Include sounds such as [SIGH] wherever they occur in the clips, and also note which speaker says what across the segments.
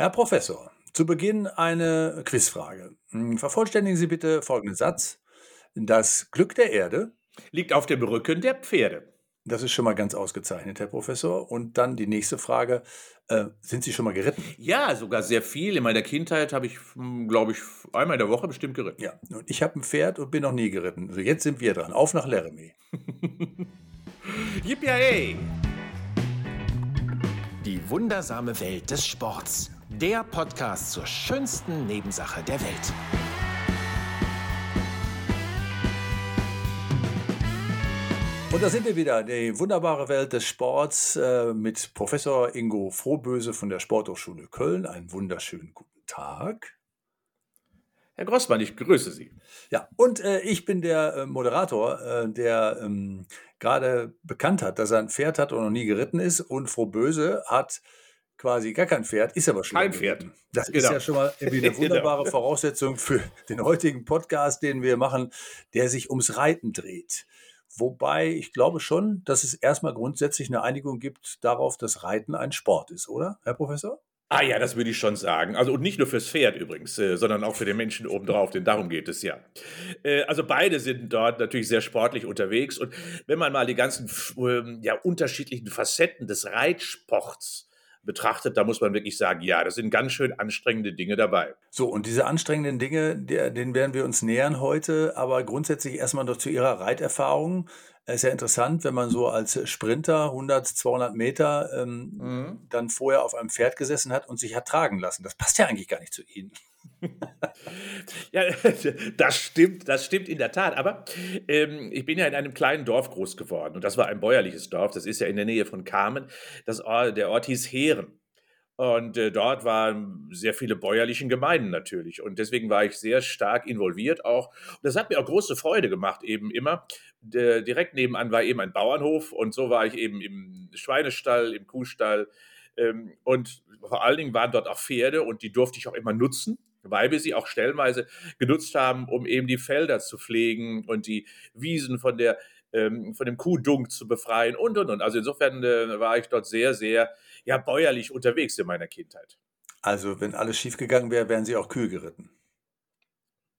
Speaker 1: Herr Professor, zu Beginn eine Quizfrage. Hm, vervollständigen Sie bitte folgenden Satz. Das Glück der Erde
Speaker 2: Liegt auf dem Rücken der Pferde.
Speaker 1: Das ist schon mal ganz ausgezeichnet, Herr Professor. Und dann die nächste Frage. Äh, sind Sie schon mal geritten?
Speaker 2: Ja, sogar sehr viel. In meiner Kindheit habe ich, glaube ich, einmal in der Woche bestimmt geritten.
Speaker 1: Ja, und ich habe ein Pferd und bin noch nie geritten. Also jetzt sind wir dran. Auf nach Laramie. [LAUGHS]
Speaker 2: Yippie!
Speaker 3: Die wundersame Welt des Sports. Der Podcast zur schönsten Nebensache der Welt.
Speaker 1: Und da sind wir wieder, die wunderbare Welt des Sports äh, mit Professor Ingo Frohböse von der Sporthochschule Köln. Einen wunderschönen guten Tag.
Speaker 2: Herr Grossmann, ich grüße Sie.
Speaker 1: Ja, und äh, ich bin der äh, Moderator, äh, der ähm, gerade bekannt hat, dass er ein Pferd hat und noch nie geritten ist. Und Frohböse hat quasi gar kein Pferd, ist aber schon
Speaker 2: Kein Pferd.
Speaker 1: Das
Speaker 2: Genau.
Speaker 1: ist ja schon mal irgendwie eine [LAUGHS]
Speaker 2: Genau.
Speaker 1: wunderbare Voraussetzung für den heutigen Podcast, den wir machen, der sich ums Reiten dreht. Wobei ich glaube schon, dass es erstmal grundsätzlich eine Einigung gibt darauf, dass Reiten ein Sport ist, oder, Herr Professor?
Speaker 2: Ah ja, das würde ich schon sagen. Also und nicht nur fürs Pferd übrigens, äh, sondern auch für den Menschen obendrauf, denn darum geht es ja. Äh, also beide sind dort natürlich sehr sportlich unterwegs und wenn man mal die ganzen ähm, ja, unterschiedlichen Facetten des Reitsports betrachtet, da muss man wirklich sagen, ja, das sind ganz schön anstrengende Dinge dabei.
Speaker 1: So, und diese anstrengenden Dinge, der, denen werden wir uns nähern heute, aber grundsätzlich erstmal noch zu Ihrer Reiterfahrung. Es ist ja interessant, wenn man so als Sprinter 100, 200 Meter ähm,
Speaker 2: Mhm.
Speaker 1: dann vorher auf einem Pferd gesessen hat und sich hat tragen lassen. Das passt ja eigentlich gar nicht zu Ihnen. [LAUGHS]
Speaker 2: Ja, [LAUGHS] das stimmt, das stimmt in der Tat. Aber ähm, ich bin ja in einem kleinen Dorf groß geworden und das war ein bäuerliches Dorf. Das ist ja in der Nähe von Kamen. Das Ort, der Ort hieß Heeren. Und äh, dort waren sehr viele bäuerlichen Gemeinden natürlich. Und deswegen war ich sehr stark involviert auch. Und das hat mir auch große Freude gemacht, eben immer. Der, direkt nebenan war eben ein Bauernhof und so war ich eben im Schweinestall, im Kuhstall. Ähm, und vor allen Dingen waren dort auch Pferde und die durfte ich auch immer nutzen, weil wir sie auch stellenweise genutzt haben, um eben die Felder zu pflegen und die Wiesen von der ähm, von dem Kuhdunk zu befreien und und und. Also insofern äh, war ich dort sehr, sehr ja, bäuerlich unterwegs in meiner Kindheit.
Speaker 1: Also, wenn alles schiefgegangen wäre, wären Sie auch Kühe geritten.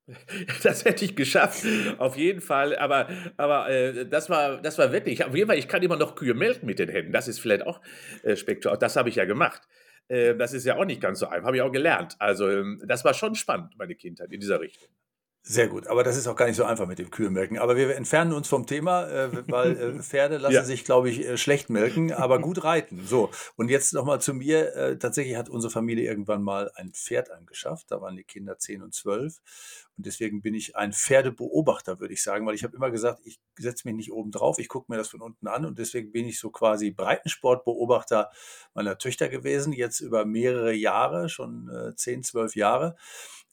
Speaker 1: [LAUGHS]
Speaker 2: Das hätte ich geschafft, auf jeden Fall. Aber, aber äh, das, war, das war wirklich, auf jeden Fall, ich kann immer noch Kühe melken mit den Händen. Das ist vielleicht auch äh, spektakulär. Das habe ich ja gemacht. Äh, das ist ja auch nicht ganz so einfach, habe ich auch gelernt. Also ähm, das war schon spannend, meine Kindheit in dieser Richtung.
Speaker 1: Sehr gut, aber das ist auch gar nicht so einfach mit dem Kühemelken. Aber wir entfernen uns vom Thema, äh, weil äh, Pferde lassen [LAUGHS]
Speaker 2: Ja.
Speaker 1: sich, glaube ich, äh, schlecht melken, aber gut reiten. So, und jetzt nochmal zu mir. Äh, tatsächlich hat unsere Familie irgendwann mal ein Pferd angeschafft. Da waren die Kinder 10 und 12. Und deswegen bin ich ein Pferdebeobachter, würde ich sagen, weil ich habe immer gesagt, ich setze mich nicht oben drauf, ich gucke mir das von unten an. Und deswegen bin ich so quasi Breitensportbeobachter meiner Töchter gewesen, jetzt über mehrere Jahre, schon äh, 10, 12 Jahre.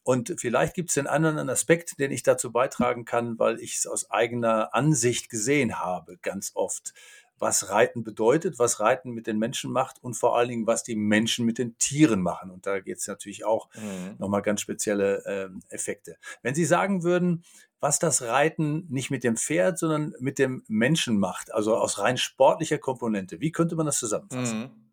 Speaker 1: Und vielleicht gibt es den anderen Aspekt, den ich dazu beitragen kann, weil ich es aus eigener Ansicht gesehen habe, ganz oft, was Reiten bedeutet, was Reiten mit den Menschen macht und vor allen Dingen, was die Menschen mit den Tieren machen. Und da geht es natürlich auch nochmal ganz spezielle ähm, Effekte. Wenn Sie sagen würden, was das Reiten nicht mit dem Pferd, sondern mit dem Menschen macht, also aus rein sportlicher Komponente, wie könnte man das zusammenfassen?
Speaker 2: Mhm.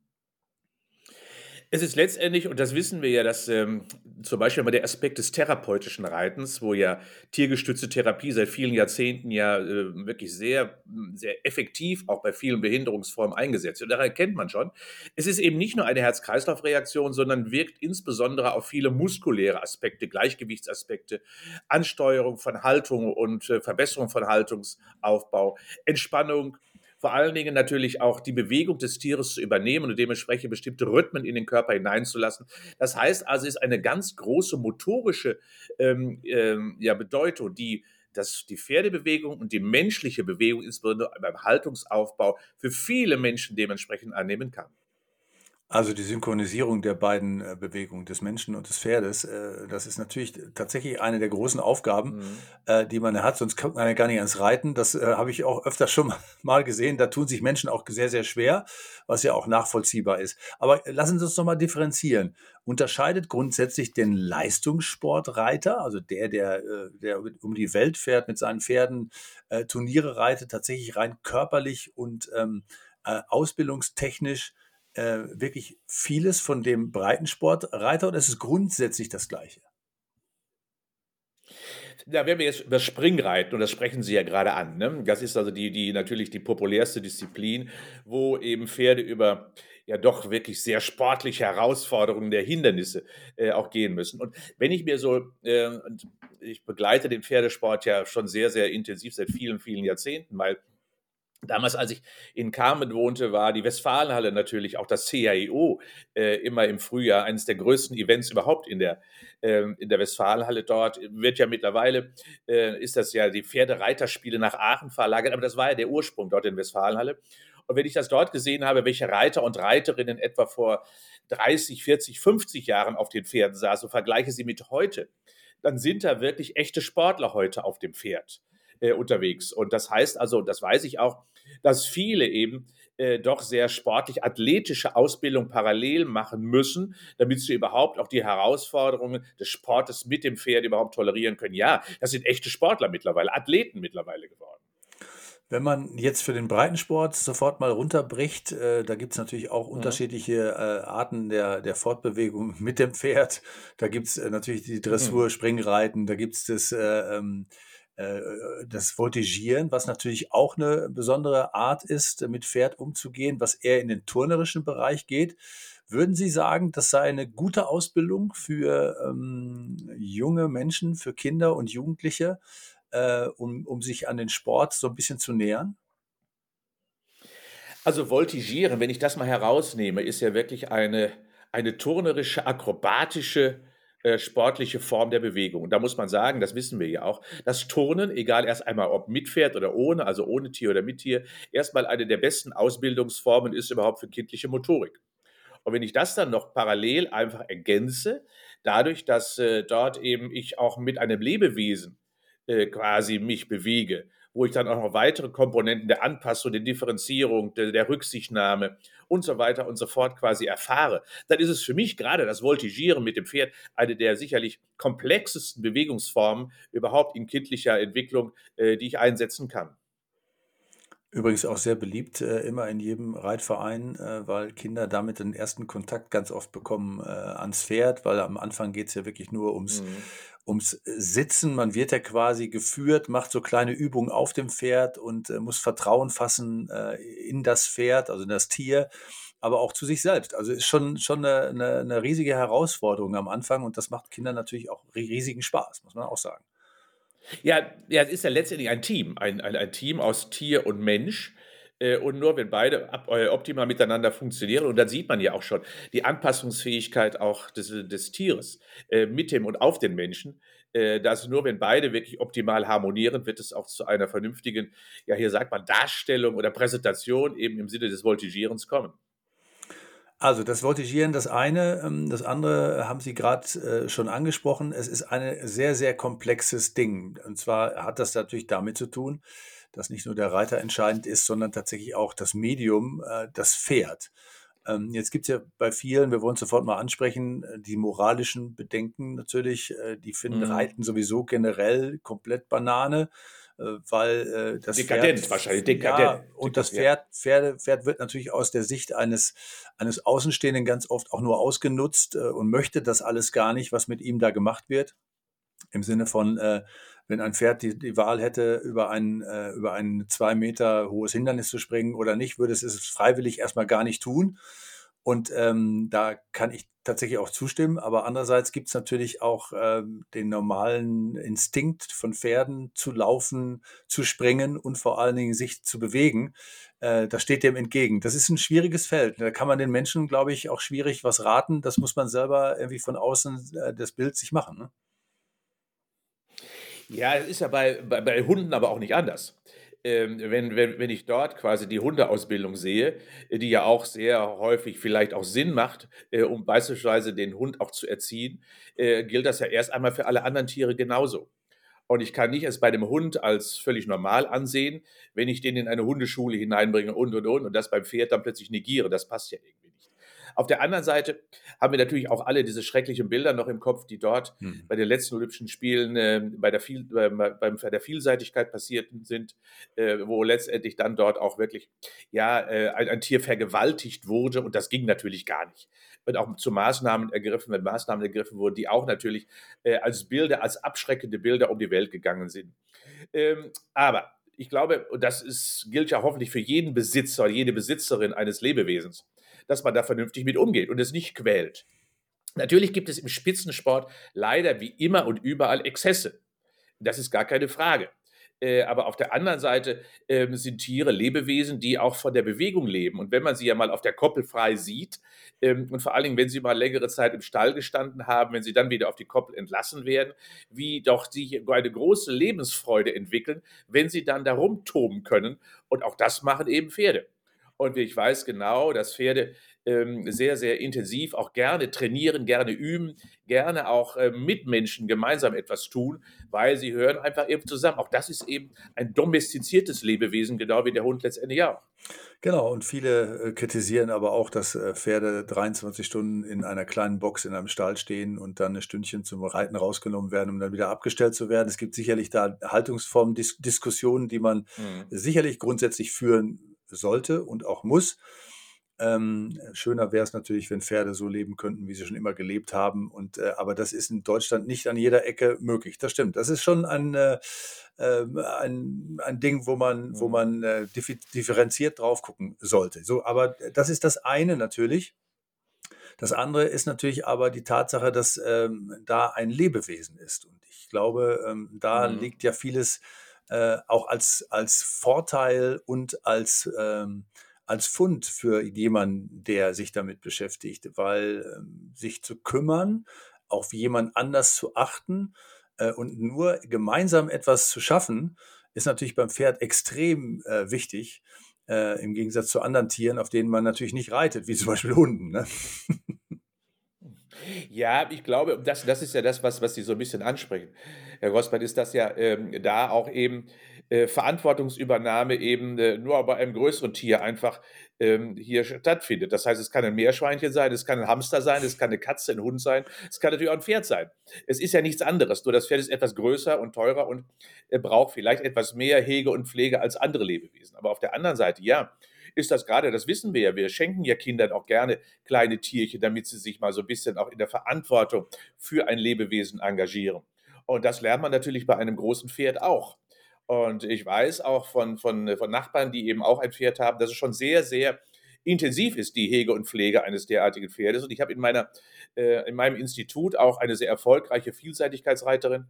Speaker 2: Es ist letztendlich, und das wissen wir ja, dass ähm, zum Beispiel mal der Aspekt des therapeutischen Reitens, wo ja tiergestützte Therapie seit vielen Jahrzehnten ja äh, wirklich sehr, sehr effektiv auch bei vielen Behinderungsformen eingesetzt wird. Daran erkennt man schon, es ist eben nicht nur eine Herz-Kreislauf-Reaktion, sondern wirkt insbesondere auf viele muskuläre Aspekte, Gleichgewichtsaspekte, Ansteuerung von Haltung und äh, Verbesserung von Haltungsaufbau, Entspannung, vor allen Dingen natürlich auch die Bewegung des Tieres zu übernehmen und dementsprechend bestimmte Rhythmen in den Körper hineinzulassen. Das heißt also, es ist eine ganz große motorische ähm, ähm, ja, Bedeutung, die dass die Pferdebewegung und die menschliche Bewegung, insbesondere beim Haltungsaufbau, für viele Menschen dementsprechend annehmen kann.
Speaker 1: Also die Synchronisierung der beiden äh, Bewegungen des Menschen und des Pferdes, äh, das ist natürlich tatsächlich eine der großen Aufgaben,
Speaker 2: Mhm.
Speaker 1: äh, die man hat. Sonst kommt man ja gar nicht ans Reiten. Das habe ich auch öfter schon [LAUGHS] mal gesehen. Da tun sich Menschen auch sehr, sehr schwer, was ja auch nachvollziehbar ist. Aber lassen Sie uns noch mal differenzieren. Unterscheidet grundsätzlich den Leistungssportreiter, also der, der, der um die Welt fährt mit seinen Pferden, Turniere reitet, tatsächlich rein körperlich und ähm, äh, ausbildungstechnisch äh, wirklich vieles von dem Breitensportreiter oder ist es grundsätzlich das Gleiche?
Speaker 2: Ja, wenn wir jetzt über Springreiten, und das sprechen Sie ja gerade an, ne? das ist also die, die natürlich die populärste Disziplin, wo eben Pferde über ja doch wirklich sehr sportliche Herausforderungen der Hindernisse äh, auch gehen müssen. Und wenn ich mir so, äh, ich begleite den Pferdesport ja schon sehr, sehr intensiv seit vielen, vielen Jahrzehnten, weil Damals, als ich in Carmen wohnte, war die Westfalenhalle natürlich auch das CIO äh, immer im Frühjahr eines der größten Events überhaupt in der, äh, in der Westfalenhalle. Dort wird ja mittlerweile, äh, ist das ja die Pferdereiterspiele nach Aachen verlagert, aber das war ja der Ursprung dort in Westfalenhalle. Und wenn ich das dort gesehen habe, welche Reiter und Reiterinnen etwa vor 30, 40, 50 Jahren auf den Pferden saßen und vergleiche sie mit heute, dann sind da wirklich echte Sportler heute auf dem Pferd äh, unterwegs. Und das heißt also, das weiß ich auch, dass viele eben äh, doch sehr sportlich athletische Ausbildung parallel machen müssen, damit sie überhaupt auch die Herausforderungen des Sportes mit dem Pferd überhaupt tolerieren können. Ja, das sind echte Sportler mittlerweile, Athleten mittlerweile geworden.
Speaker 1: Wenn man jetzt für den Breitensport sofort mal runterbricht, äh, da gibt es natürlich auch mhm. unterschiedliche äh, Arten der, der Fortbewegung [LAUGHS] mit dem Pferd. Da gibt es äh, natürlich die Dressur, mhm. Springreiten, da gibt es das äh, ähm, äh, das Voltigieren, was natürlich auch eine besondere Art ist, mit Pferd umzugehen, was eher in den turnerischen Bereich geht. Würden Sie sagen, das sei eine gute Ausbildung für ähm, junge Menschen, für Kinder und Jugendliche, äh, um, um sich an den Sport so ein bisschen zu nähern?
Speaker 2: Also Voltigieren, wenn ich das mal herausnehme, ist ja wirklich eine, eine turnerische, akrobatische äh, sportliche Form der Bewegung. Und da muss man sagen, das wissen wir ja auch, dass Turnen, egal erst einmal ob mit Pferd oder ohne, also ohne Tier oder mit Tier, erstmal eine der besten Ausbildungsformen ist überhaupt für kindliche Motorik. Und wenn ich das dann noch parallel einfach ergänze, dadurch, dass äh, dort eben ich auch mit einem Lebewesen äh, quasi mich bewege, wo ich dann auch noch weitere Komponenten der Anpassung, der Differenzierung, der, der, Rücksichtnahme und so weiter und so fort quasi erfahre, dann ist es für mich gerade das Voltigieren mit dem Pferd eine der sicherlich komplexesten Bewegungsformen überhaupt in kindlicher Entwicklung, äh, die ich einsetzen kann.
Speaker 1: Übrigens auch sehr beliebt, äh, immer in jedem Reitverein, äh, weil Kinder damit den ersten Kontakt ganz oft bekommen äh, ans Pferd, weil am Anfang geht es ja wirklich nur ums, mhm. ums Sitzen. Man wird ja quasi geführt, macht so kleine Übungen auf dem Pferd und äh, muss Vertrauen fassen äh, in das Pferd, also in das Tier, aber auch zu sich selbst. Also ist schon, schon eine, eine, eine riesige Herausforderung am Anfang und das macht Kindern natürlich auch riesigen Spaß, muss man auch sagen.
Speaker 2: Ja, ja, es ist ja letztendlich ein Team, ein, ein, ein Team aus Tier und Mensch. Äh, und nur wenn beide äh, optimal miteinander funktionieren, und dann sieht man ja auch schon die Anpassungsfähigkeit auch des, des Tieres äh, mit dem und auf den Menschen, dass nur wenn beide wirklich optimal harmonieren, wird es auch zu einer vernünftigen, ja hier sagt man, Darstellung oder Präsentation eben im Sinne des Voltigierens kommen.
Speaker 1: Also das Voltigieren, das eine, ähm, das andere haben Sie gerade äh, schon angesprochen. Es ist ein sehr, sehr komplexes Ding. Und zwar hat das natürlich damit zu tun, dass nicht nur der Reiter entscheidend ist, sondern tatsächlich auch das Medium, äh, das Pferd. Ähm, jetzt gibt es ja bei vielen, wir wollen sofort mal ansprechen, äh, die moralischen Bedenken natürlich. Die finden mhm. Reiten sowieso generell komplett Banane. Äh, weil äh, das
Speaker 2: dekadent Pferd, wahrscheinlich dekadent. Ja,
Speaker 1: und das Pferd, Pferde, Pferd wird natürlich aus der Sicht eines eines Außenstehenden ganz oft auch nur ausgenutzt äh, und möchte das alles gar nicht, was mit ihm da gemacht wird. Im Sinne von, äh, wenn ein Pferd die, die Wahl hätte, über ein, äh, über ein zwei Meter hohes Hindernis zu springen oder nicht, würde es es freiwillig erstmal gar nicht tun. Und ähm, da kann ich tatsächlich auch zustimmen. Aber andererseits gibt es natürlich auch ähm, den normalen Instinkt von Pferden zu laufen, zu springen und vor allen Dingen sich zu bewegen. Äh, das steht dem entgegen. Das ist ein schwieriges Feld. Da kann man den Menschen, glaube ich, auch schwierig was raten. Das muss man selber irgendwie von außen äh, das Bild sich machen. Ne?
Speaker 2: Ja, es ist ja bei, bei, bei Hunden aber auch nicht anders wenn, wenn, wenn ich dort quasi die Hundeausbildung sehe, äh, die ja auch sehr häufig vielleicht auch Sinn macht, äh, um beispielsweise den Hund auch zu erziehen, äh, gilt das ja erst einmal für alle anderen Tiere genauso. Und ich kann nicht es bei dem Hund als völlig normal ansehen, wenn ich den in eine Hundeschule hineinbringe und und und und das beim Pferd dann plötzlich negiere. Das passt ja irgendwie. Auf der anderen Seite haben wir natürlich auch alle diese schrecklichen Bilder noch im Kopf, die dort hm. bei den letzten Olympischen Spielen äh, bei, der Viel, äh, beim, bei der Vielseitigkeit passiert sind, äh, wo letztendlich dann dort auch wirklich ja, äh, ein, ein, Tier vergewaltigt wurde und das ging natürlich gar nicht. Und auch zu Maßnahmen ergriffen, wenn Maßnahmen ergriffen wurden, die auch natürlich äh, als Bilder, als abschreckende Bilder um die Welt gegangen sind. Ähm, aber ich glaube, und das ist, gilt ja hoffentlich für jeden Besitzer, jede Besitzerin eines Lebewesens, dass man da vernünftig mit umgeht und es nicht quält. Natürlich gibt es im Spitzensport leider wie immer und überall Exzesse. Das ist gar keine Frage. Äh, aber auf der anderen Seite ähm, sind Tiere Lebewesen, die auch von der Bewegung leben. Und wenn man sie ja mal auf der Koppel frei sieht ähm, und vor allen Dingen, wenn sie mal längere Zeit im Stall gestanden haben, wenn sie dann wieder auf die Koppel entlassen werden, wie doch sie eine große Lebensfreude entwickeln, wenn sie dann da rumtoben können. Und auch das machen eben Pferde. Und ich weiß genau, dass Pferde ähm, sehr, sehr intensiv auch gerne trainieren, gerne üben, gerne auch äh, mit Menschen gemeinsam etwas tun, weil sie hören einfach eben zusammen. Auch das ist eben ein domestiziertes Lebewesen, genau wie der Hund letztendlich auch.
Speaker 1: Genau, und viele äh, kritisieren aber auch, dass äh, Pferde 23 Stunden in einer kleinen Box in einem Stall stehen und dann ein Stündchen zum Reiten rausgenommen werden, um dann wieder abgestellt zu werden. Es gibt sicherlich da Haltungsformen, Dis Diskussionen, die man mhm. sicherlich grundsätzlich führen sollte und auch muss. Ähm, schöner wäre es natürlich, wenn Pferde so leben könnten, wie sie schon immer gelebt haben. Und, äh, aber das ist in Deutschland nicht an jeder Ecke möglich. Das stimmt. Das ist schon ein, äh, ähm, ein, ein Ding, wo man, wo mhm. man äh, differenziert drauf gucken sollte. So, aber das ist das eine natürlich. Das andere ist natürlich aber die Tatsache, dass ähm, da ein Lebewesen ist. Und ich glaube, ähm, da mhm. liegt ja vieles äh, auch als, als Vorteil und als, ähm, als Fund für jemanden, der sich damit beschäftigt, weil ähm, sich zu kümmern, auf jemand anders zu achten äh, und nur gemeinsam etwas zu schaffen, ist natürlich beim Pferd extrem äh, wichtig, äh, im Gegensatz zu anderen Tieren, auf denen man natürlich nicht reitet, wie zum Beispiel Hunden. Ne? [LAUGHS]
Speaker 2: Ja, ich glaube, das, das ist ja das, was, was Sie so ein bisschen ansprechen. Herr Grossmann, ist das ja ähm, da auch eben äh, Verantwortungsübernahme eben äh, nur bei einem größeren Tier einfach ähm, hier stattfindet. Das heißt, es kann ein Meerschweinchen sein, es kann ein Hamster sein, es kann eine Katze, ein Hund sein, es kann natürlich auch ein Pferd sein. Es ist ja nichts anderes, nur das Pferd ist etwas größer und teurer und äh, braucht vielleicht etwas mehr Hege und Pflege als andere Lebewesen. Aber auf der anderen Seite, ja, ist das gerade, das wissen wir ja, wir schenken ja Kindern auch gerne kleine Tierchen, damit sie sich mal so ein bisschen auch in der Verantwortung für ein Lebewesen engagieren. Und das lernt man natürlich bei einem großen Pferd auch. Und ich weiß auch von, von, von Nachbarn, die eben auch ein Pferd haben, dass es schon sehr, sehr intensiv ist, die Hege und Pflege eines derartigen Pferdes. Und ich habe in, meiner, äh, in meinem Institut auch eine sehr erfolgreiche Vielseitigkeitsreiterin,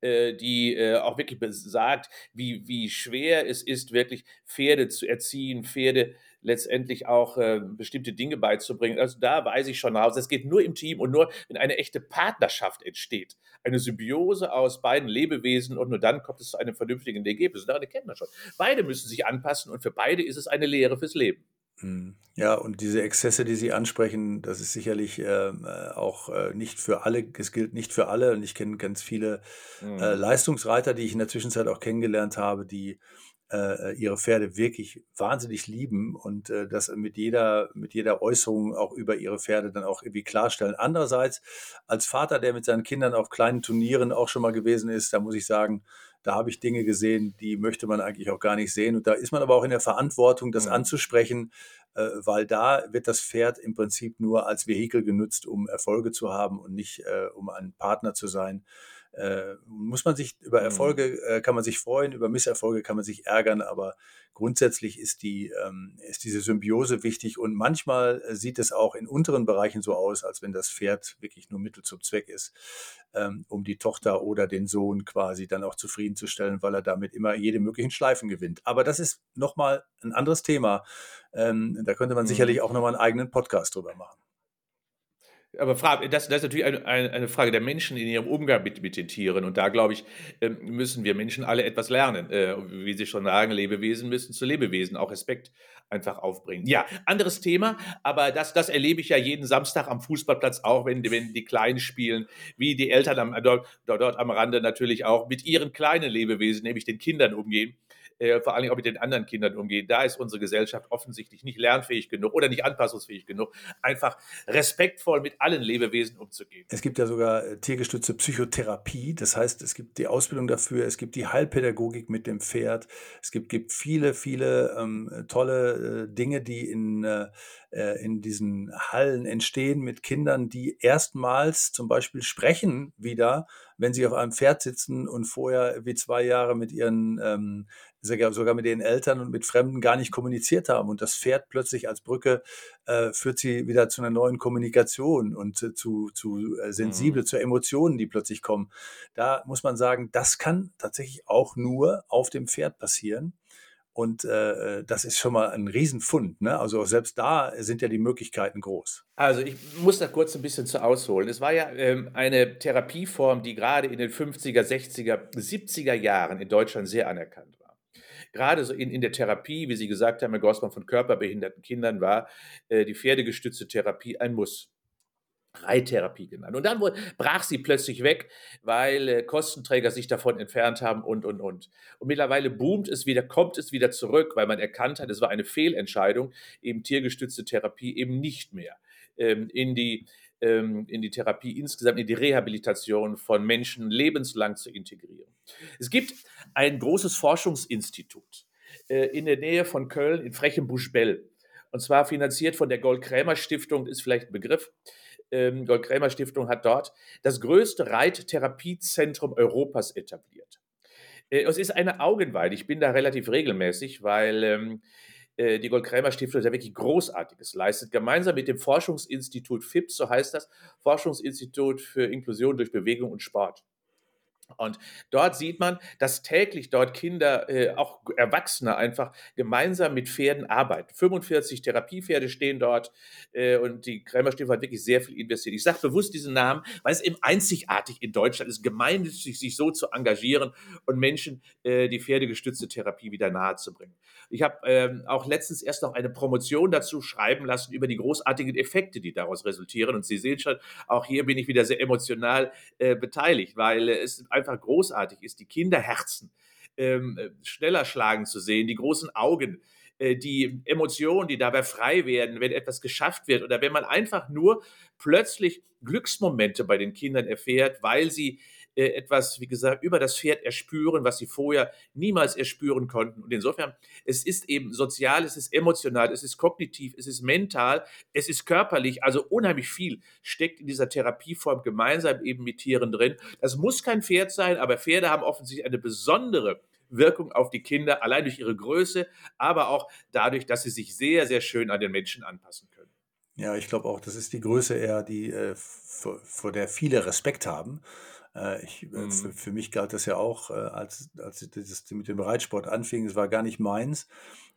Speaker 2: äh, die äh, auch wirklich besagt, wie, wie schwer es ist, wirklich Pferde zu erziehen, Pferde letztendlich auch äh, bestimmte Dinge beizubringen. Also da weiß ich schon raus, es geht nur im Team und nur, wenn eine echte Partnerschaft entsteht. Eine Symbiose aus beiden Lebewesen und nur dann kommt es zu einem vernünftigen Ergebnis. Und daran erkennt man schon. Beide müssen sich anpassen und für beide ist es eine Lehre fürs Leben.
Speaker 1: Mhm. Ja, und diese Exzesse, die Sie ansprechen, das ist sicherlich ähm, äh, auch äh, nicht für alle, es gilt nicht für alle. Und ich kenne ganz viele äh, mhm. Leistungsreiter, die ich in der Zwischenzeit auch kennengelernt habe, die äh, ihre Pferde wirklich wahnsinnig lieben und äh, das mit jeder, mit jeder Äußerung auch über ihre Pferde dann auch irgendwie klarstellen. Andererseits, als Vater, der mit seinen Kindern auf kleinen Turnieren auch schon mal gewesen ist, da muss ich sagen, da habe ich Dinge gesehen, die möchte man eigentlich auch gar nicht sehen. Und da ist man aber auch in der Verantwortung, das mhm. anzusprechen, äh, weil da wird das Pferd im Prinzip nur als Vehikel genutzt, um Erfolge zu haben und nicht äh, um ein Partner zu sein äh, muss man sich über mhm. Erfolge äh, kann man sich freuen, über Misserfolge kann man sich ärgern, aber grundsätzlich ist die ähm, ist diese Symbiose wichtig und manchmal äh, sieht es auch in unteren Bereichen so aus, als wenn das Pferd wirklich nur Mittel zum Zweck ist, ähm, um die Tochter oder den Sohn quasi dann auch zufriedenzustellen, weil er damit immer jede möglichen Schleifen gewinnt. Aber das ist nochmal ein anderes Thema. Ähm, da könnte man mhm. sicherlich auch nochmal einen eigenen Podcast drüber machen.
Speaker 2: Aber das, das ist natürlich eine, eine, Frage der Menschen in ihrem Umgang mit, mit den Tieren. Und da, glaube ich, ähm, müssen wir Menschen alle etwas lernen. Äh, wie Sie schon sagen, Lebewesen müssen zu Lebewesen auch Respekt einfach aufbringen. Ja, anderes Thema, aber das, das erlebe ich ja jeden Samstag am Fußballplatz auch, wenn, wenn die Kleinen spielen, wie die Eltern am, dort, dort am Rande natürlich auch mit ihren kleinen Lebewesen, nämlich den Kindern umgehen äh, vor allem auch mit den anderen Kindern umgehen. Da ist unsere Gesellschaft offensichtlich nicht lernfähig genug oder nicht anpassungsfähig genug, einfach respektvoll mit allen Lebewesen umzugehen.
Speaker 1: Es gibt ja sogar äh, tiergestützte Psychotherapie, das heißt, es gibt die Ausbildung dafür, es gibt die Heilpädagogik mit dem Pferd, es gibt, gibt viele, viele ähm, tolle äh, Dinge, die in äh, äh, in diesen Hallen entstehen mit Kindern, die erstmals zum Beispiel sprechen wieder, wenn sie auf einem Pferd sitzen und vorher wie zwei Jahre mit ihren, ähm, sogar mit ihren Eltern und mit Fremden gar nicht kommuniziert haben. Und das Pferd plötzlich als Brücke äh, führt sie wieder zu einer neuen Kommunikation und äh, zu, zu äh, sensibel, mhm. zu Emotionen, die plötzlich kommen. Da muss man sagen, das kann tatsächlich auch nur auf dem Pferd passieren. Und äh, äh, das ist schon mal ein Riesenfund. Ne? Also selbst da sind ja die Möglichkeiten groß.
Speaker 2: Also ich muss da kurz ein bisschen zu ausholen. Es war ja ähm, eine Therapieform, die gerade in den 50er, 60er, 70er Jahren in Deutschland sehr anerkannt war. Gerade so in, in der Therapie, wie Sie gesagt haben, Herr Gossmann, von körperbehinderten Kindern war äh, die pferdegestützte Therapie ein Muss. Reittherapie genannt. Und dann brach sie plötzlich weg, weil äh, Kostenträger sich davon entfernt haben und, und, und. Und mittlerweile boomt es wieder, kommt es wieder zurück, weil man erkannt hat, es war eine Fehlentscheidung, eben tiergestützte Therapie eben nicht mehr ähm, in die ähm, in die Therapie insgesamt, in die Rehabilitation von Menschen lebenslang zu integrieren. Es gibt ein großes Forschungsinstitut äh, in der Nähe von Köln in Frechenbusch-Bell. Und zwar finanziert von der Gold-Krämer-Stiftung, ist vielleicht ein Begriff ähm, Gold-Krämer Stiftung hat dort das größte Reittherapiezentrum Europas etabliert. Äh, es ist eine Augenweide. Ich bin da relativ regelmäßig, weil ähm, äh, die Gold-Krämer Stiftung da wirklich Großartiges leistet. Gemeinsam mit dem Forschungsinstitut FIPS, so heißt das, Forschungsinstitut für Inklusion durch Bewegung und Sport. Und dort sieht man, dass täglich dort Kinder, äh, auch Erwachsene einfach gemeinsam mit Pferden arbeiten. 45 Therapiepferde stehen dort äh, und die Krämerstiefel hat wirklich sehr viel investiert. Ich sage bewusst diesen Namen, weil es eben einzigartig in Deutschland ist, gemeinnützig sich so zu engagieren und Menschen äh, die pferdegestützte Therapie wieder nahezubringen. Ich habe ähm, auch letztens erst noch eine Promotion dazu schreiben lassen über die großartigen Effekte, die daraus resultieren. Und Sie sehen schon, auch hier bin ich wieder sehr emotional äh, beteiligt, weil es einfach einfach großartig ist, die Kinderherzen ähm, äh, schneller schlagen zu sehen, die großen Augen, äh, die Emotionen, die dabei frei werden, wenn etwas geschafft wird oder wenn man einfach nur plötzlich Glücksmomente bei den Kindern erfährt, weil sie etwas, wie gesagt, über das Pferd erspüren, was sie vorher niemals erspüren konnten. Und insofern, es ist eben sozial, es ist emotional, es ist kognitiv, es ist mental, es ist körperlich, also unheimlich viel steckt in dieser Therapieform gemeinsam eben mit Tieren drin. Das muss kein Pferd sein, aber Pferde haben offensichtlich eine besondere Wirkung auf die Kinder, allein durch ihre Größe, aber auch dadurch, dass sie sich sehr, sehr schön an den Menschen anpassen können.
Speaker 1: Ja, ich glaube auch, das ist die Größe eher, die, äh, vor, vor der viele Respekt haben. Äh, ich, äh, für, mhm. für mich galt das ja auch, äh, als, als das mit dem Reitsport anfing, es war gar nicht meins.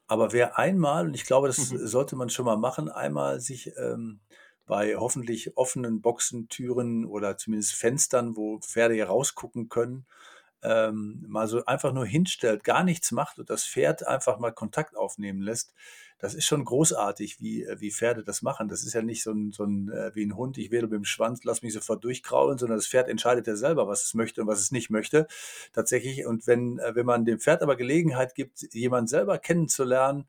Speaker 1: Aber wer einmal, und ich glaube, das mhm. sollte man schon mal machen, einmal sich ähm, bei hoffentlich offenen Boxentüren oder zumindest Fenstern, wo Pferde hier rausgucken können, ähm, mal so einfach nur hinstellt, gar nichts macht und das Pferd einfach mal Kontakt aufnehmen lässt, das ist schon großartig, wie, äh, wie Pferde das machen. Das ist ja nicht so ein, so ein äh, wie ein Hund, ich wedel mit dem Schwanz, lass mich sofort durchkraulen, sondern das Pferd entscheidet ja selber, was es möchte und was es nicht möchte. Tatsächlich. Und wenn, äh, wenn man dem Pferd aber Gelegenheit gibt, jemanden selber kennenzulernen,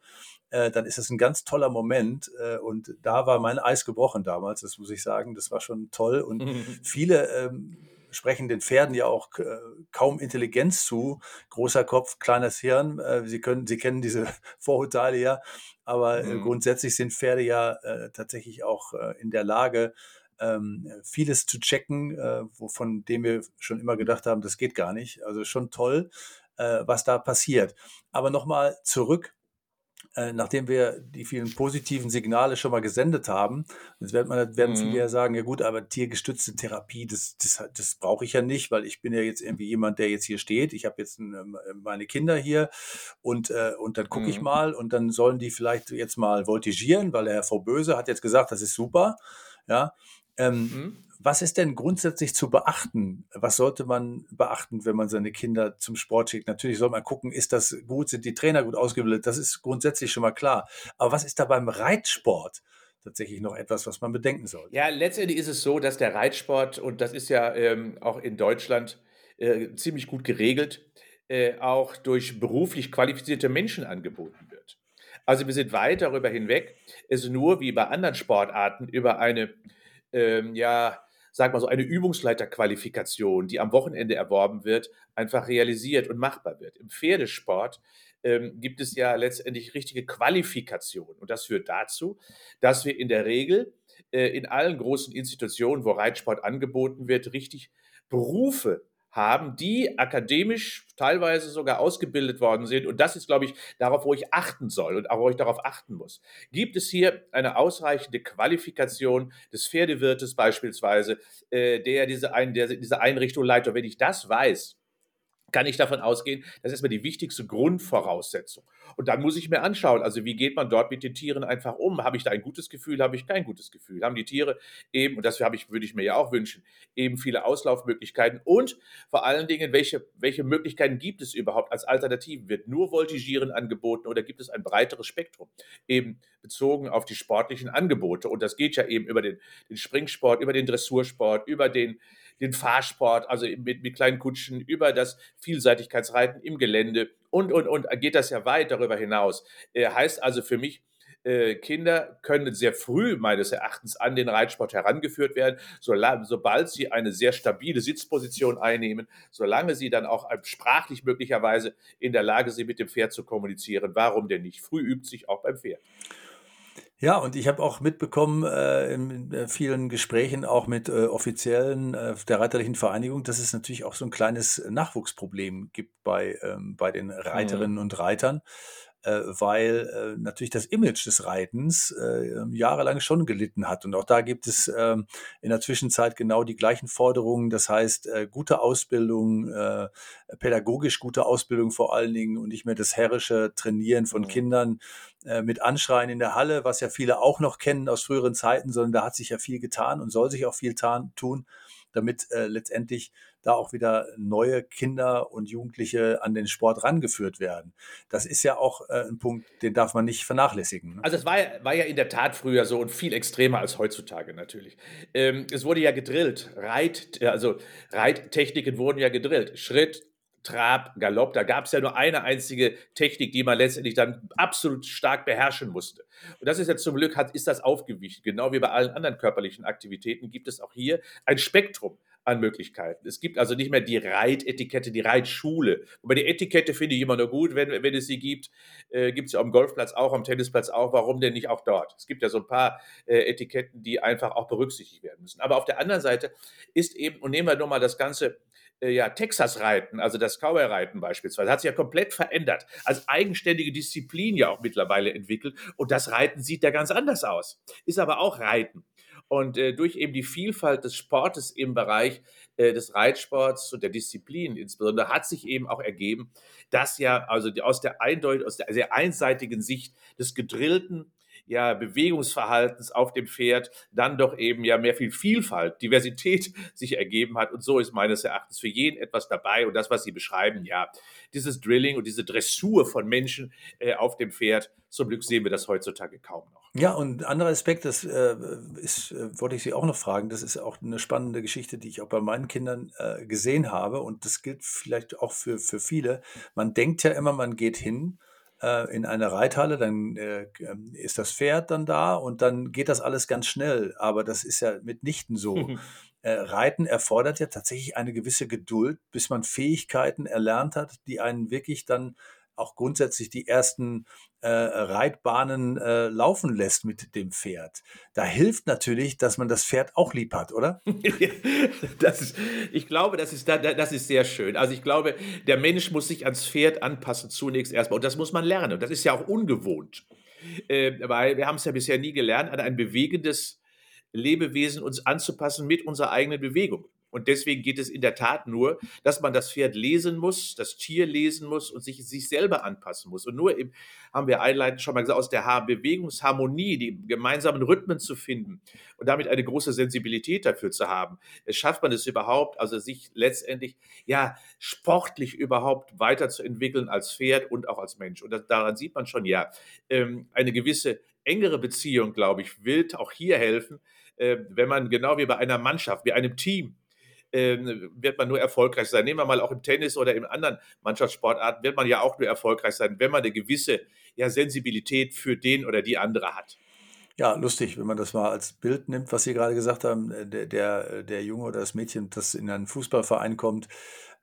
Speaker 1: dann ist das ein ganz toller Moment. und da war mein Eis gebrochen damals, das muss ich sagen. Das war schon toll. Und [LAUGHS] viele ähm, sprechen den Pferden ja auch äh, kaum Intelligenz zu. Großer Kopf, kleines Hirn. Äh, sie können, sie kennen diese [LAUGHS] Vorurteile ja. Aber äh, mhm. grundsätzlich sind Pferde ja tatsächlich auch in der Lage, ähm, vieles zu checken, äh, wovon dem wir schon immer gedacht haben, das geht gar nicht. Also schon toll, was da passiert. Aber nochmal zurück äh, nachdem wir die vielen positiven Signale schon mal gesendet haben, jetzt wird man, werden mhm. viele ja sagen, ja gut, aber tiergestützte Therapie, das, das, das brauche ich ja nicht, weil ich bin ja jetzt irgendwie jemand, der jetzt hier steht. Ich habe jetzt ähm, meine Kinder hier und, äh, und dann gucke mhm. ich mal und dann sollen die vielleicht jetzt mal voltigieren, weil der Herr Frau Böse hat jetzt gesagt, das ist super. Ja, Ähm, mhm. Was ist denn grundsätzlich zu beachten? Was sollte man beachten, wenn man seine Kinder zum Sport schickt? Natürlich soll man gucken, ist das gut, sind die Trainer gut ausgebildet? Das ist grundsätzlich schon mal klar. Aber was ist da beim Reitsport? tatsächlich noch etwas, was man bedenken soll.
Speaker 2: Ja, letztendlich ist es so, dass der Reitsport, und das ist ja ähm, auch in Deutschland äh, ziemlich gut geregelt, äh, auch durch beruflich qualifizierte Menschen angeboten wird. Also wir sind weit darüber hinweg, es nur wie bei anderen Sportarten über eine, ähm, ja, sag mal so, eine Übungsleiterqualifikation, die am Wochenende erworben wird, einfach realisiert und machbar wird. Im Pferdesport ähm, gibt es ja letztendlich richtige Qualifikation. Und das führt dazu, dass wir in der Regel äh, in allen großen Institutionen, wo Reitsport angeboten wird, richtig Berufe haben, die akademisch teilweise sogar ausgebildet worden sind. Und das ist, glaube ich, darauf, wo ich achten soll und auch wo ich darauf achten muss. Gibt es hier eine ausreichende Qualifikation des Pferdewirtes beispielsweise, äh, der, diese ein, der diese Einrichtung leitet? Und wenn ich das weiß, kann ich davon ausgehen, das ist erstmal die wichtigste Grundvoraussetzung. Und dann muss ich mir anschauen, also wie geht man dort mit den Tieren einfach um? Habe ich da ein gutes Gefühl, habe ich kein gutes Gefühl? Haben die Tiere eben, und das habe ich, würde ich mir ja auch wünschen, eben viele Auslaufmöglichkeiten und vor allen Dingen, welche, welche Möglichkeiten gibt es überhaupt als Alternativen? Wird nur Voltigieren angeboten oder gibt es ein breiteres Spektrum? Eben bezogen auf die sportlichen Angebote. Und das geht ja eben über den, den Springsport, über den Dressursport, über den den Fahrsport, also mit, mit kleinen Kutschen, über das Vielseitigkeitsreiten im Gelände und, und, und geht das ja weit darüber hinaus. Äh, heißt also für mich, äh, Kinder können sehr früh meines Erachtens an den Reitsport herangeführt werden, sobald sie eine sehr stabile Sitzposition einnehmen, solange sie dann auch sprachlich möglicherweise in der Lage sind, mit dem Pferd zu kommunizieren. Warum denn nicht? Früh übt sich auch beim Pferd.
Speaker 1: Ja, und ich habe auch mitbekommen äh, in äh, vielen Gesprächen auch mit äh, Offiziellen äh, der Reiterlichen Vereinigung, dass es natürlich auch so ein kleines Nachwuchsproblem gibt bei, ähm, bei den mhm. Reiterinnen und Reitern weil äh, natürlich das Image des Reitens äh, jahrelang schon gelitten hat. Und auch da gibt es äh, in der Zwischenzeit genau die gleichen Forderungen. Das heißt, äh, gute Ausbildung, äh, pädagogisch gute Ausbildung vor allen Dingen und nicht mehr das herrische Trainieren von mhm. Kindern äh, mit Anschreien in der Halle, was ja viele auch noch kennen aus früheren Zeiten, sondern da hat sich ja viel getan und soll sich auch viel tun damit äh, letztendlich da auch wieder neue Kinder und Jugendliche an den Sport rangeführt werden. Das ist ja auch äh, ein Punkt, den darf man nicht vernachlässigen.
Speaker 2: Ne? Also es war ja, war ja in der Tat früher so und viel extremer als heutzutage natürlich. Ähm, es wurde ja gedrillt. Reit, also Reittechniken wurden ja gedrillt. Schritt, Trab, Galopp, da gab es ja nur eine einzige Technik, die man letztendlich dann absolut stark beherrschen musste. Und das ist jetzt zum Glück, hat, ist das aufgewichen. Genau wie bei allen anderen körperlichen Aktivitäten gibt es auch hier ein Spektrum an Möglichkeiten. Es gibt also nicht mehr die Reitetikette, die Reitschule. Wobei die Etikette finde ich immer nur gut, wenn, wenn es sie gibt. Äh, gibt es ja am Golfplatz auch, am Tennisplatz auch. Warum denn nicht auch dort? Es gibt ja so ein paar äh, Etiketten, die einfach auch berücksichtigt werden müssen. Aber auf der anderen Seite ist eben, und nehmen wir nur mal das Ganze äh, ja, Texas-Reiten, also das Cowboy-Reiten beispielsweise, hat sich ja komplett verändert, als eigenständige Disziplin ja auch mittlerweile entwickelt. Und das Reiten sieht ja ganz anders aus. Ist aber auch Reiten. Und äh, durch eben die Vielfalt des Sportes im Bereich äh, des Reitsports und der Disziplin insbesondere hat sich eben auch ergeben, dass ja also die, aus der eindeutig, aus der sehr einseitigen Sicht des gedrillten ja, Bewegungsverhaltens auf dem Pferd dann doch eben ja mehr viel Vielfalt, Diversität [LAUGHS] sich ergeben hat. Und so ist meines Erachtens für jeden etwas dabei. Und das, was Sie beschreiben, ja, dieses Drilling und diese Dressur von Menschen äh, auf dem Pferd, zum Glück sehen wir das heutzutage kaum noch.
Speaker 1: Ja, und ein anderer Aspekt, das äh, ist, äh, wollte ich Sie auch noch fragen, das ist auch eine spannende Geschichte, die ich auch bei meinen Kindern äh, gesehen habe. Und das gilt vielleicht auch für, für viele. Man denkt ja immer, man geht hin äh, in eine Reithalle, dann äh, ähm, ist das Pferd dann da und dann geht das alles ganz schnell. Aber das ist ja mitnichten so. Mhm. [LAUGHS] Äh, Reiten erfordert ja tatsächlich eine gewisse Geduld, bis man Fähigkeiten erlernt hat, die einen wirklich dann auch grundsätzlich die ersten äh, Reitbahnen äh, laufen lässt mit dem Pferd. Da hilft natürlich, dass man das Pferd auch lieb hat, oder? [LAUGHS]
Speaker 2: das ist, ich glaube, das ist, das ist sehr schön. Also ich glaube, der Mensch muss sich ans Pferd anpassen zunächst erstmal. Und das muss man lernen. Und das ist ja auch ungewohnt. Äh, weil wir haben es ja bisher nie gelernt, an ein bewegendes Lebewesen uns anzupassen mit unserer eigenen Bewegung. Und deswegen geht es in der Tat nur, dass man das Pferd lesen muss, das Tier lesen muss und sich, sich selber anpassen muss. Und nur im, haben wir einleitend schon mal gesagt, aus der Bewegungsharmonie, die gemeinsamen Rhythmen zu finden und damit eine große Sensibilität dafür zu haben, schafft man es überhaupt, also sich letztendlich ja sportlich überhaupt weiterzuentwickeln als Pferd und auch als Mensch. Und das, daran sieht man schon ja ähm, eine gewisse engere Beziehung, glaube ich, will auch hier helfen, äh, wenn man genau wie bei einer Mannschaft, wie einem Team, wird man nur erfolgreich sein. Nehmen wir mal auch im Tennis oder in anderen Mannschaftssportarten, wird man ja auch nur erfolgreich sein, wenn man eine gewisse ja, Sensibilität für den oder die andere hat.
Speaker 1: Ja, lustig, wenn man das mal als Bild nimmt, was Sie gerade gesagt haben, äh, der, der, der Junge oder das Mädchen, das in einen Fußballverein kommt,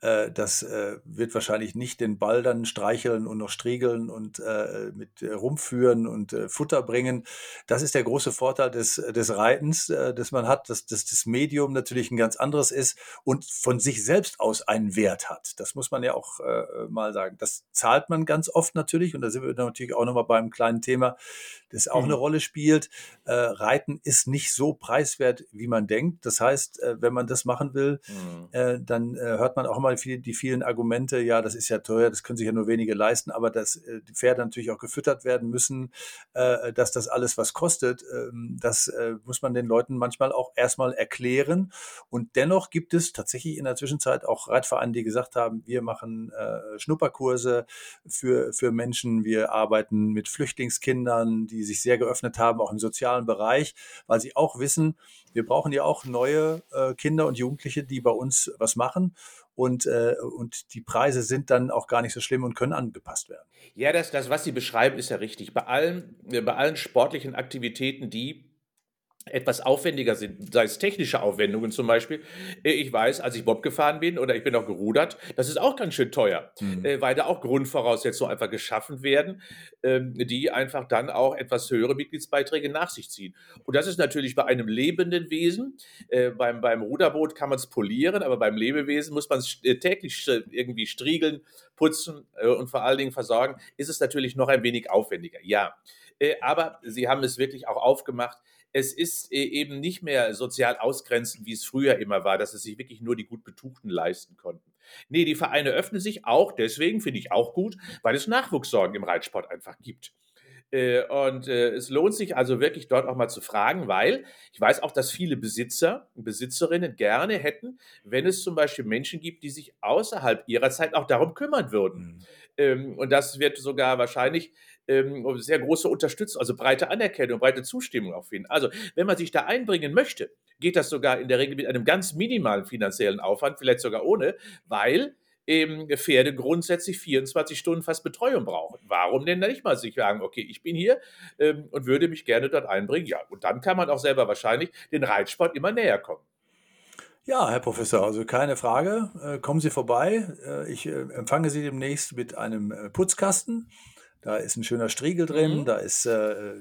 Speaker 1: äh, das äh, wird wahrscheinlich nicht den Ball dann streicheln und noch striegeln und äh, mit äh, rumführen und äh, Futter bringen. Das ist der große Vorteil des, des Reitens, äh, das man hat, dass, dass das Medium natürlich ein ganz anderes ist und von sich selbst aus einen Wert hat. Das muss man ja auch äh, mal sagen. Das zahlt man ganz oft natürlich und da sind wir natürlich auch nochmal beim kleinen Thema, das auch mhm. eine Rolle spielt. Reiten ist nicht so preiswert, wie man denkt. Das heißt, wenn man das machen will, mhm. dann hört man auch mal viel, die vielen Argumente, ja, das ist ja teuer, das können sich ja nur wenige leisten, aber dass äh, die Pferde natürlich auch gefüttert werden müssen, äh, dass das alles was kostet, ähm, das äh, muss man den Leuten manchmal auch erstmal erklären. Und dennoch gibt es tatsächlich in der Zwischenzeit auch Reitvereine, die gesagt haben, wir machen Schnupperkurse für, für Menschen, wir arbeiten mit Flüchtlingskindern, die sich sehr geöffnet haben, auch im sozialen Bereich, weil sie auch wissen, wir brauchen ja auch neue Kinder und Jugendliche, die bei uns was machen und, äh, und die Preise sind dann auch gar nicht so schlimm und können angepasst werden.
Speaker 2: Ja, das, das was Sie beschreiben, ist ja richtig. Bei allen, bei allen sportlichen Aktivitäten, die etwas aufwendiger sind, sei es technische Aufwendungen zum Beispiel. Äh, ich weiß, als ich Bob gefahren bin oder ich bin auch gerudert, das ist auch ganz schön teuer, mhm. Äh, weil da auch Grundvoraussetzungen einfach geschaffen werden, ähm, die einfach dann auch etwas höhere Mitgliedsbeiträge nach sich ziehen. Und das ist natürlich bei einem lebenden Wesen, äh, beim, beim Ruderboot kann man es polieren, aber beim Lebewesen muss man es täglich irgendwie striegeln, putzen und vor allen Dingen versorgen, ist es natürlich noch ein wenig aufwendiger. Ja, aber Sie haben es wirklich auch aufgemacht, es ist äh, eben nicht mehr sozial ausgrenzend, wie es früher immer war, dass es sich wirklich nur die gut Betuchten leisten konnten. Nee, die Vereine öffnen sich auch deswegen, finde ich auch gut, weil es Nachwuchssorgen im Reitsport einfach gibt. Äh, und äh, es lohnt sich also wirklich dort auch mal zu fragen, weil ich weiß auch, dass viele Besitzer und Besitzerinnen gerne hätten, wenn es zum Beispiel Menschen gibt, die sich außerhalb ihrer Zeit auch darum kümmern würden. Mhm. Ähm, und das wird sogar wahrscheinlich ähm, sehr große Unterstützung, also breite Anerkennung, breite Zustimmung auch finden. Also, wenn man sich da einbringen möchte, geht das sogar in der Regel mit einem ganz minimalen finanziellen Aufwand, vielleicht sogar ohne, weil eben Pferde grundsätzlich 24 Stunden fast Betreuung brauchen. Warum denn nicht mal sich sagen, okay, ich bin hier ähm, und würde mich gerne dort einbringen? Ja, und dann kann man auch selber wahrscheinlich den Reitsport immer näher kommen.
Speaker 1: Ja, Herr Professor, also keine Frage. Äh, kommen Sie vorbei. Äh, ich äh, empfange Sie demnächst mit einem Putzkasten. Da ist ein schöner Striegel drin, mhm. da ist äh,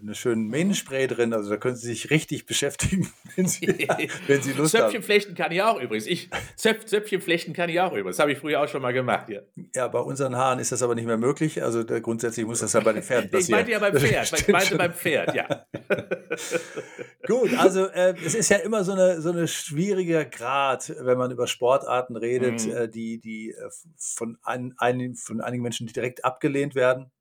Speaker 1: eine schöne Mähnenspray drin, also da können Sie sich richtig beschäftigen, [LAUGHS] wenn Sie, [LAUGHS] wenn Sie Lust
Speaker 2: Zöpfchen haben. Zöpfchen flechten kann ich auch übrigens. Ich, Zöpf, Zöpfchen flechten kann ich auch übrigens. Das habe ich früher auch schon mal gemacht. Ja.
Speaker 1: ja, bei unseren Haaren ist das aber nicht mehr möglich. Also da, grundsätzlich muss das ja bei den Pferden passieren.
Speaker 2: Ich meinte ja beim Pferd. [LAUGHS] ich meinte beim Pferd, ja.
Speaker 1: Gut, also äh, es ist ja immer so eine, so eine schwieriger Grad, wenn man über Sportarten redet, mhm. äh, die, die äh, von, ein, ein, von einigen Menschen direkt abgelehnt werden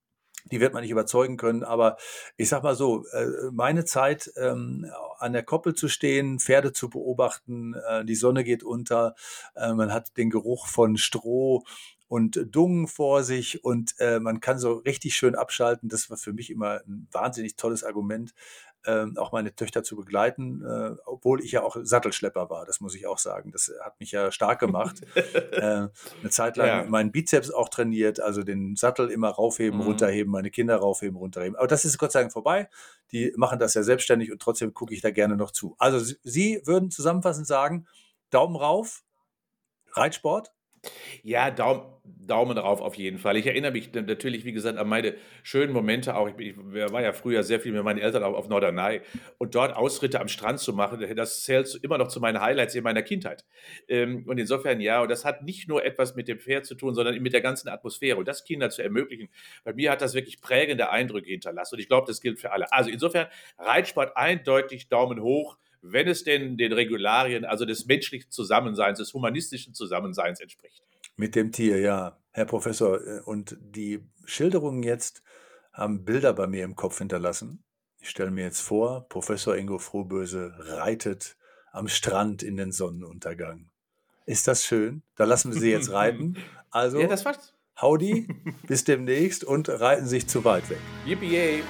Speaker 1: die wird man nicht überzeugen können. Aber ich sag mal so, äh, meine Zeit ähm, an der Koppel zu stehen, Pferde zu beobachten, äh, die Sonne geht unter, äh, man hat den Geruch von Stroh und Dung vor sich und man kann so richtig schön abschalten. Das war für mich immer ein wahnsinnig tolles Argument, ähm, auch meine Töchter zu begleiten, äh, obwohl ich ja auch Sattelschlepper war, das muss ich auch sagen. Das hat mich ja stark gemacht. [LAUGHS] äh, eine Zeit lang ja. meinen Bizeps auch trainiert, also den Sattel immer raufheben, mhm. runterheben, meine Kinder raufheben, runterheben. Aber das ist Gott sei Dank vorbei. Die machen das ja selbstständig und trotzdem gucke ich da gerne noch zu. Also Sie würden zusammenfassend sagen, Daumen rauf, Reitsport,
Speaker 2: ja, Daum, Daumen drauf auf jeden Fall. Ich erinnere mich natürlich, wie gesagt, an meine schönen Momente auch. Ich, ich war ja früher sehr viel mit meinen Eltern auf, auf Norderney und dort Ausritte am Strand zu machen, das zählt immer noch zu meinen Highlights in meiner Kindheit. Ähm, und insofern ja, und das hat nicht nur etwas mit dem Pferd zu tun, sondern mit der ganzen Atmosphäre und das Kindern zu ermöglichen. Bei mir hat das wirklich prägende Eindrücke hinterlassen und ich glaube, das gilt für alle. Also insofern Reitsport eindeutig Daumen hoch wenn es denn den Regularien, also des menschlichen Zusammenseins, des humanistischen Zusammenseins entspricht.
Speaker 1: Mit dem Tier, ja. Herr Professor, äh, und die Schilderungen jetzt haben Bilder bei mir im Kopf hinterlassen. Ich stelle mir jetzt vor, Professor Ingo Frohböse reitet am Strand in den Sonnenuntergang. Ist das schön? Da lassen wir Sie jetzt [LAUGHS] reiten. Also,
Speaker 2: ja, das war's.
Speaker 1: Howdy, bis demnächst und reiten sich zu weit weg.
Speaker 2: Yippie!